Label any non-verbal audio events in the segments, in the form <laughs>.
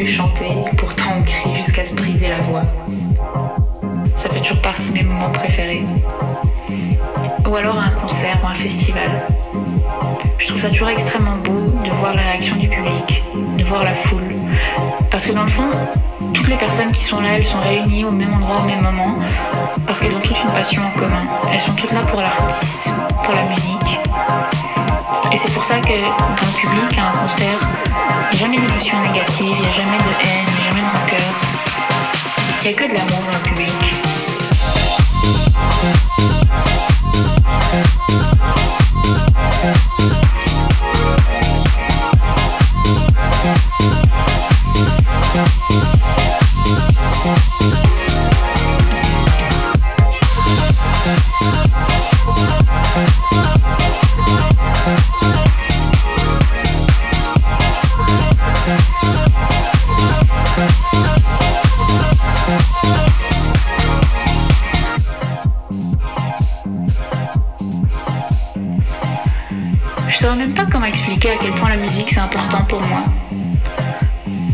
Plus chanter, pourtant on crie jusqu'à se briser la voix. Ça fait toujours partie de mes moments préférés. Ou alors un concert ou un festival. Je trouve ça toujours extrêmement beau de voir la réaction du public, de voir la foule. Parce que dans le fond, toutes les personnes qui sont là, elles sont réunies au même endroit au même moment, parce qu'elles ont toutes une passion en commun. Elles sont toutes là pour l'artiste, pour la musique. Et c'est pour ça que dans le public, à un concert, il n'y a jamais d'émotion négative, il n'y a jamais de haine, il n'y a jamais de rancœur. Il n'y a que de l'amour dans le public. Saurais même pas comment expliquer à quel point la musique c'est important pour moi.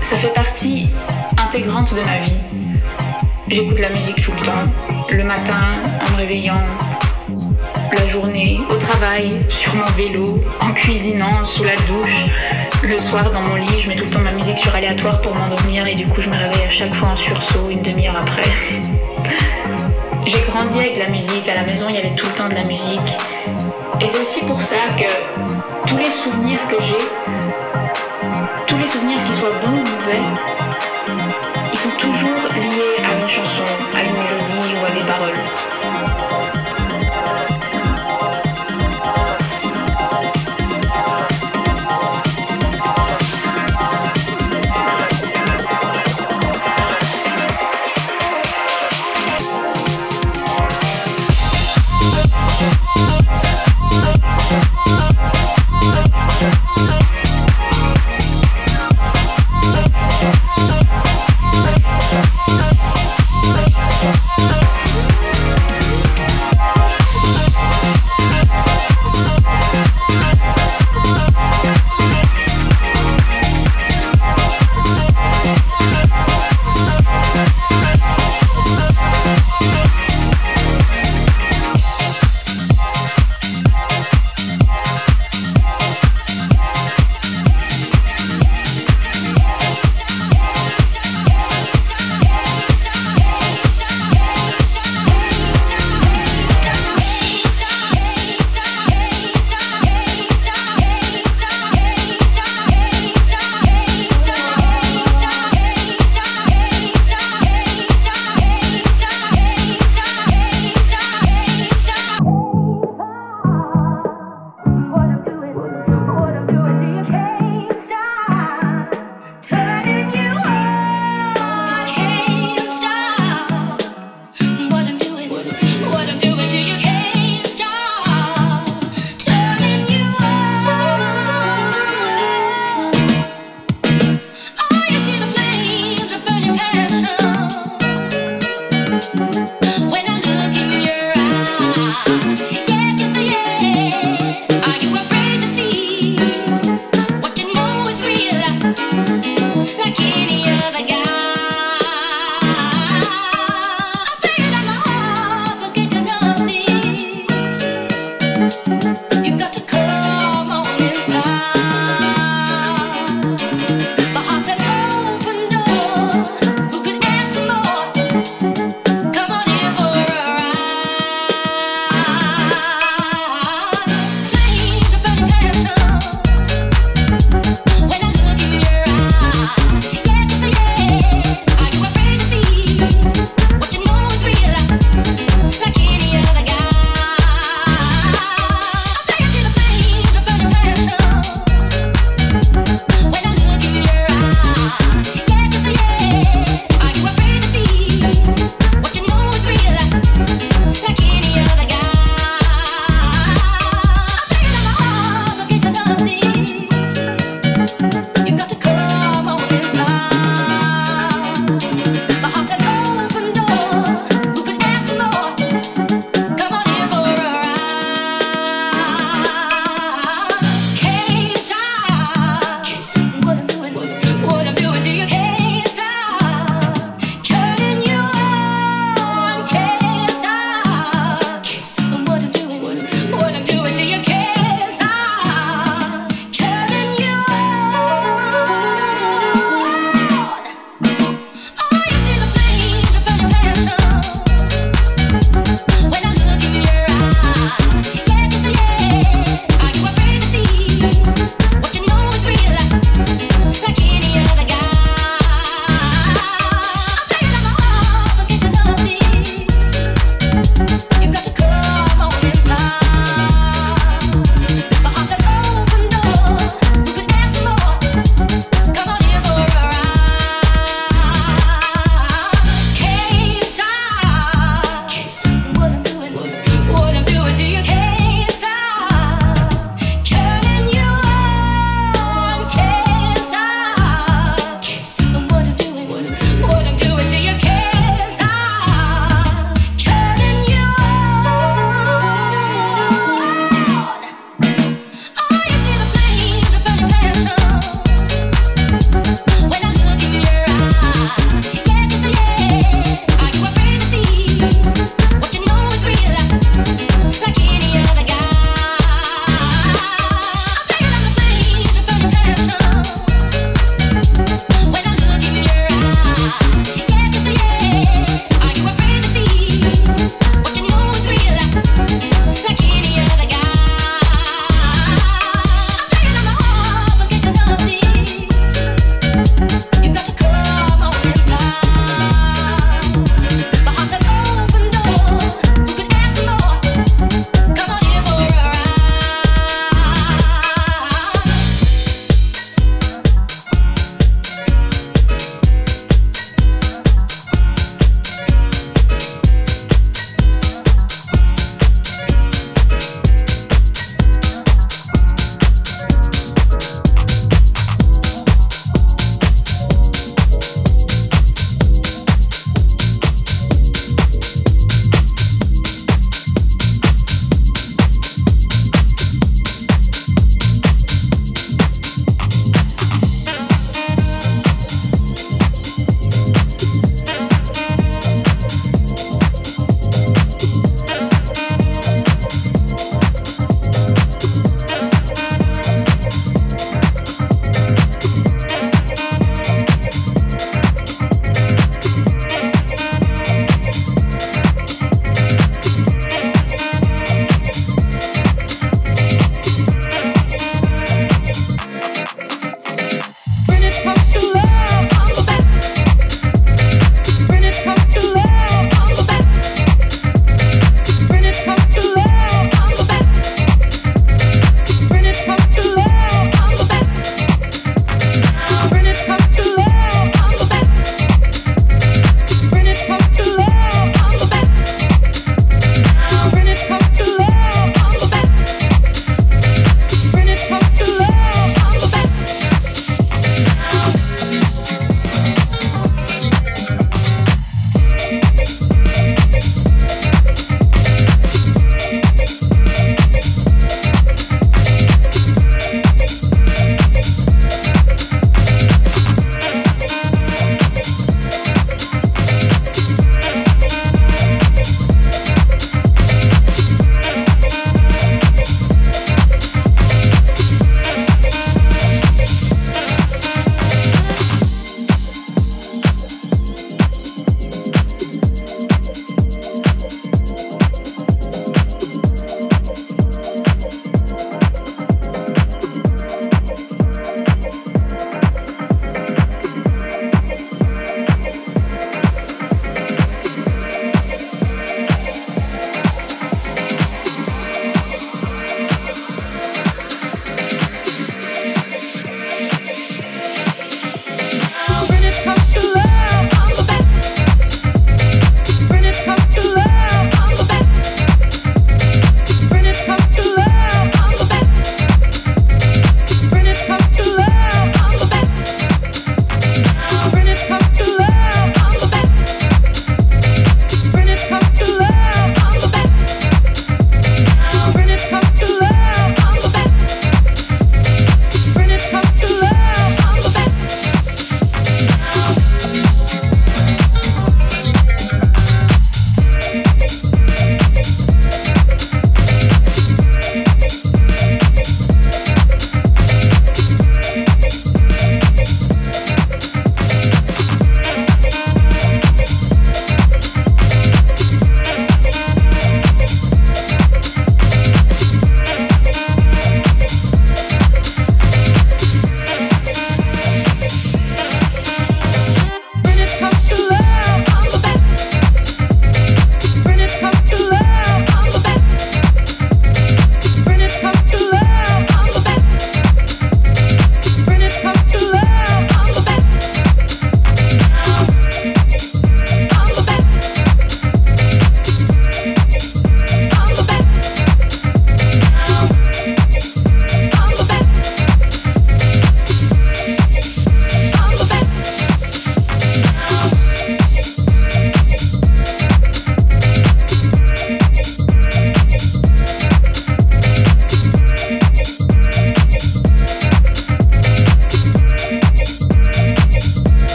Ça fait partie intégrante de ma vie. J'écoute la musique tout le temps, le matin, en me réveillant, la journée, au travail, sur mon vélo, en cuisinant, sous la douche. Le soir, dans mon lit, je mets tout le temps ma musique sur aléatoire pour m'endormir et du coup, je me réveille à chaque fois en sursaut une demi-heure après. <laughs> J'ai grandi avec la musique, à la maison, il y avait tout le temps de la musique. Et c'est aussi pour ça que tous les souvenirs que j'ai, tous les souvenirs qui soient bons ou mauvais,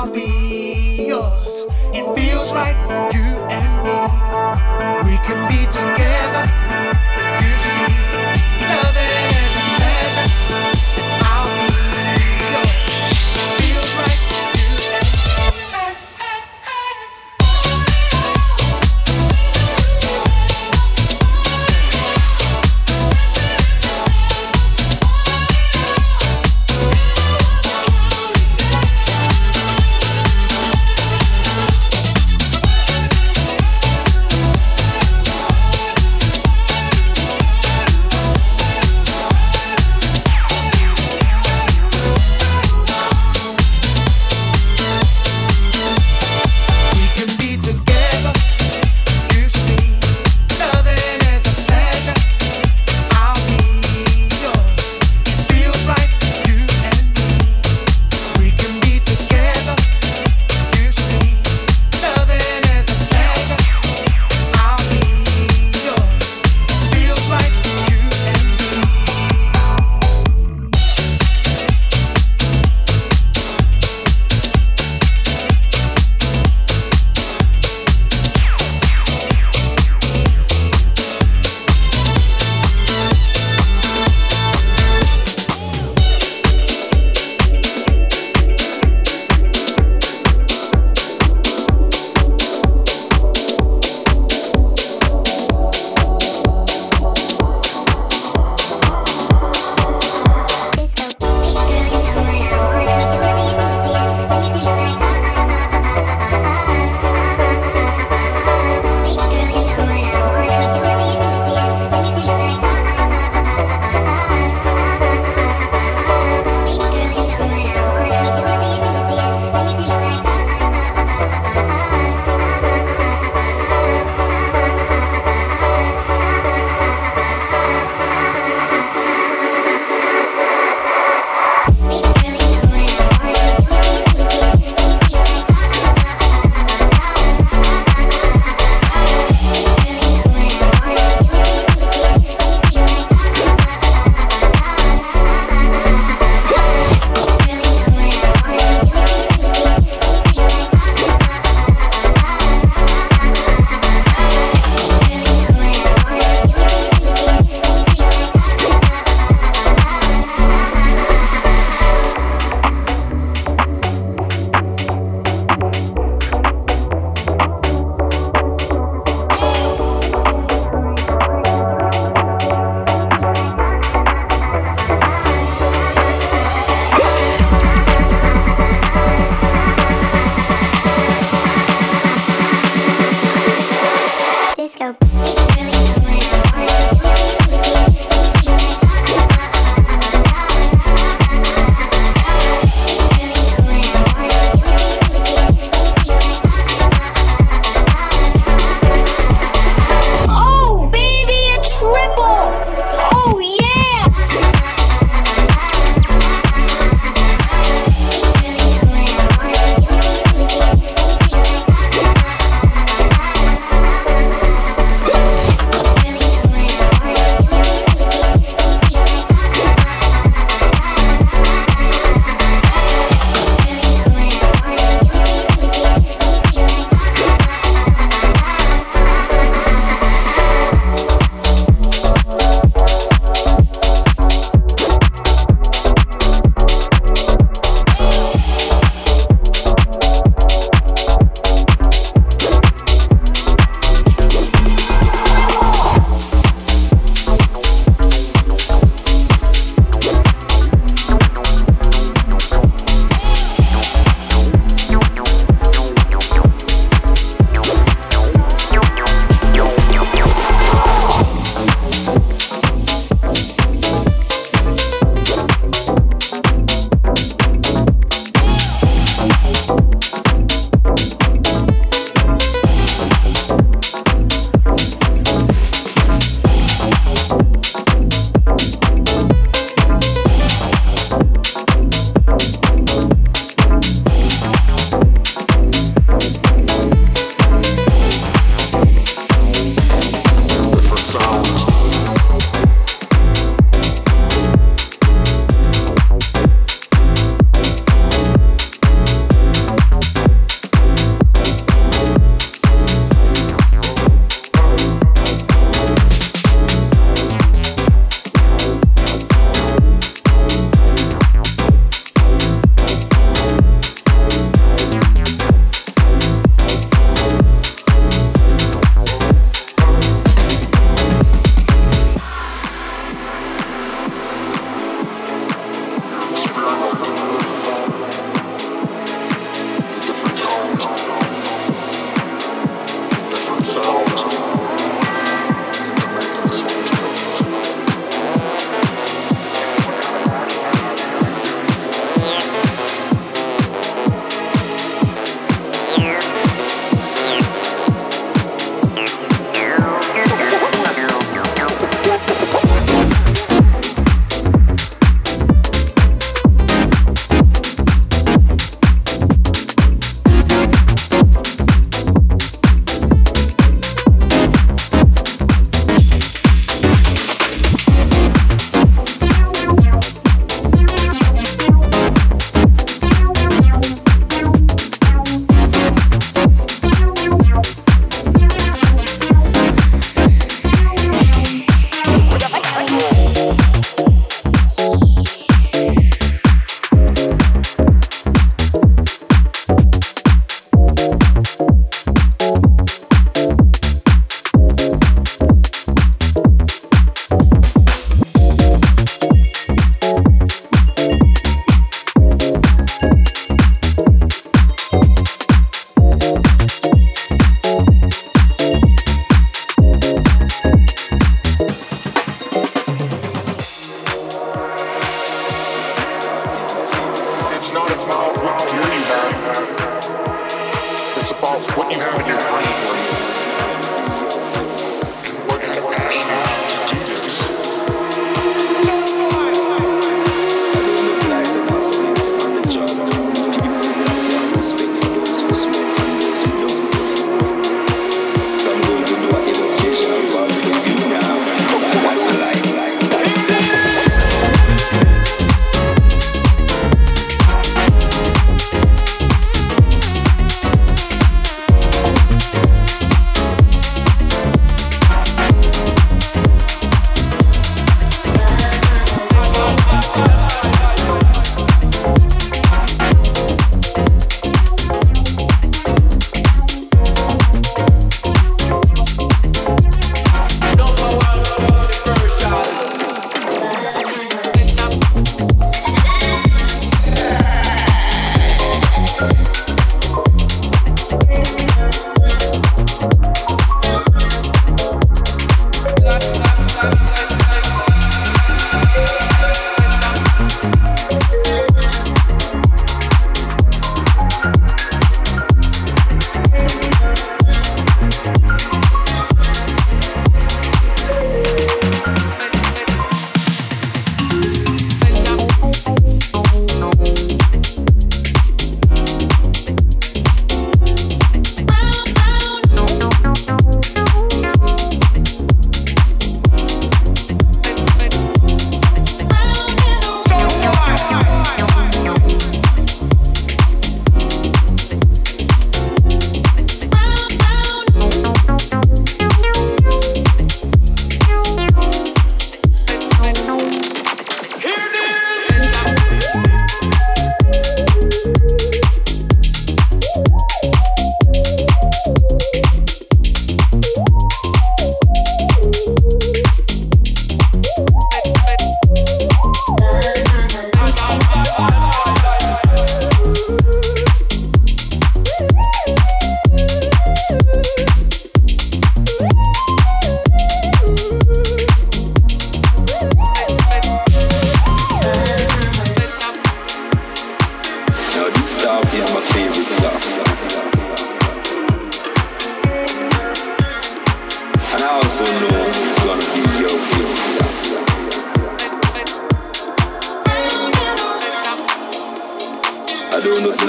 I'll be yours. It feels right, you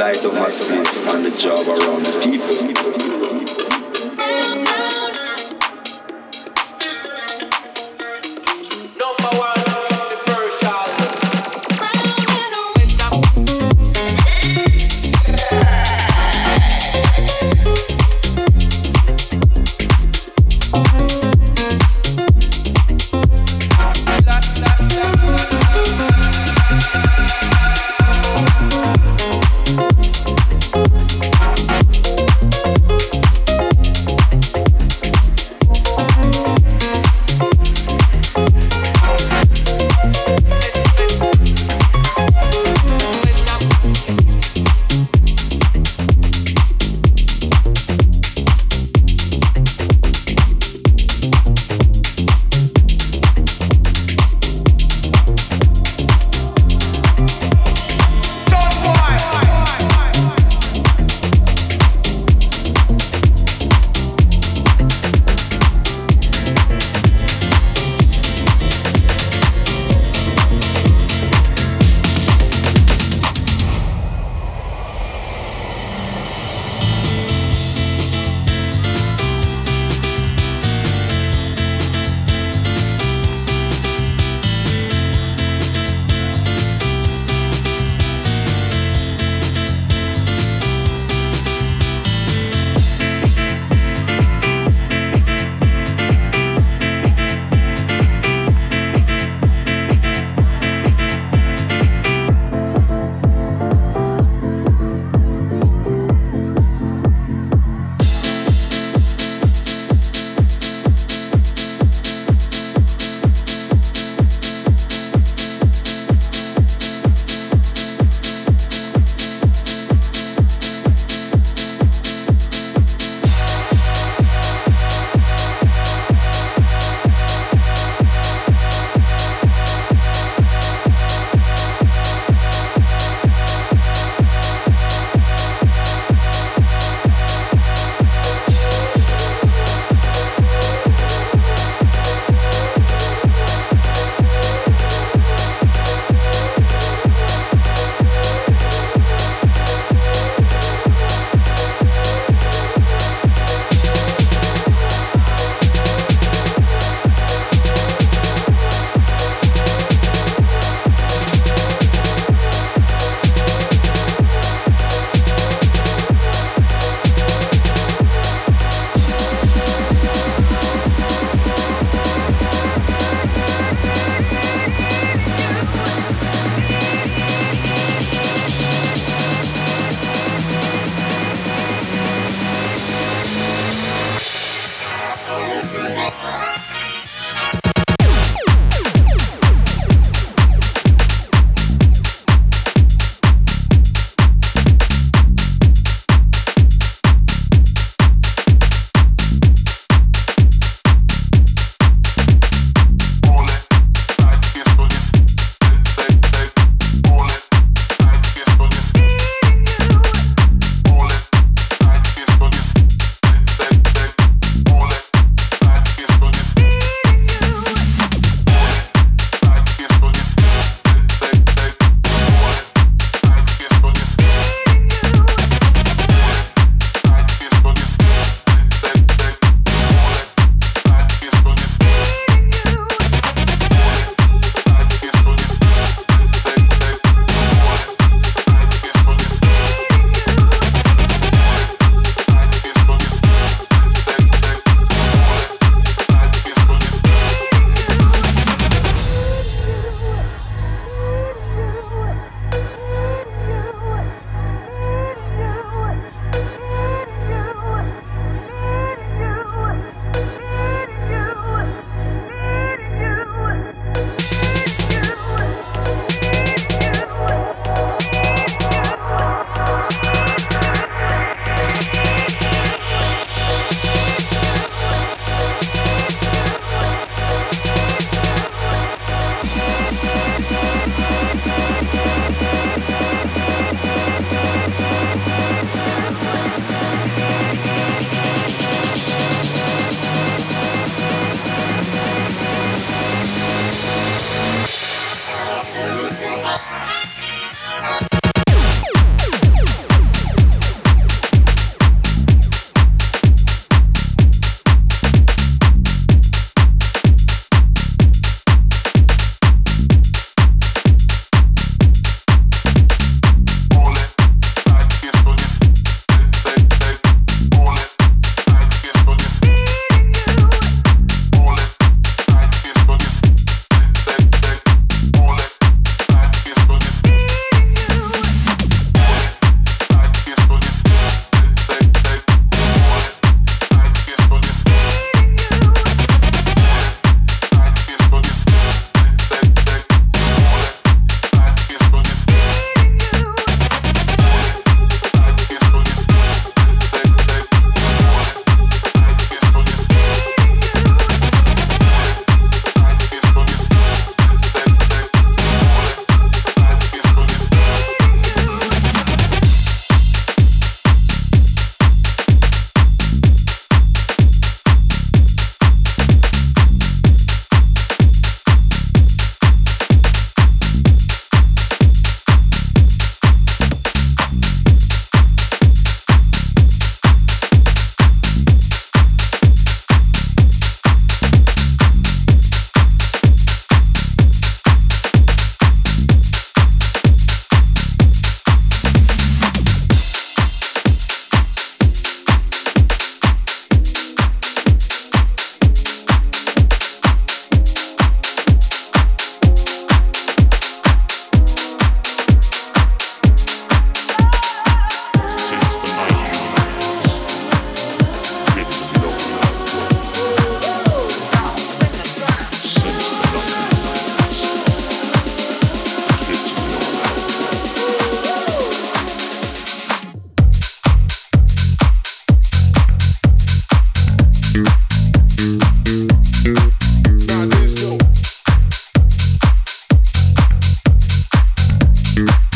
light of my spirit and the job around the people. Mm-hmm.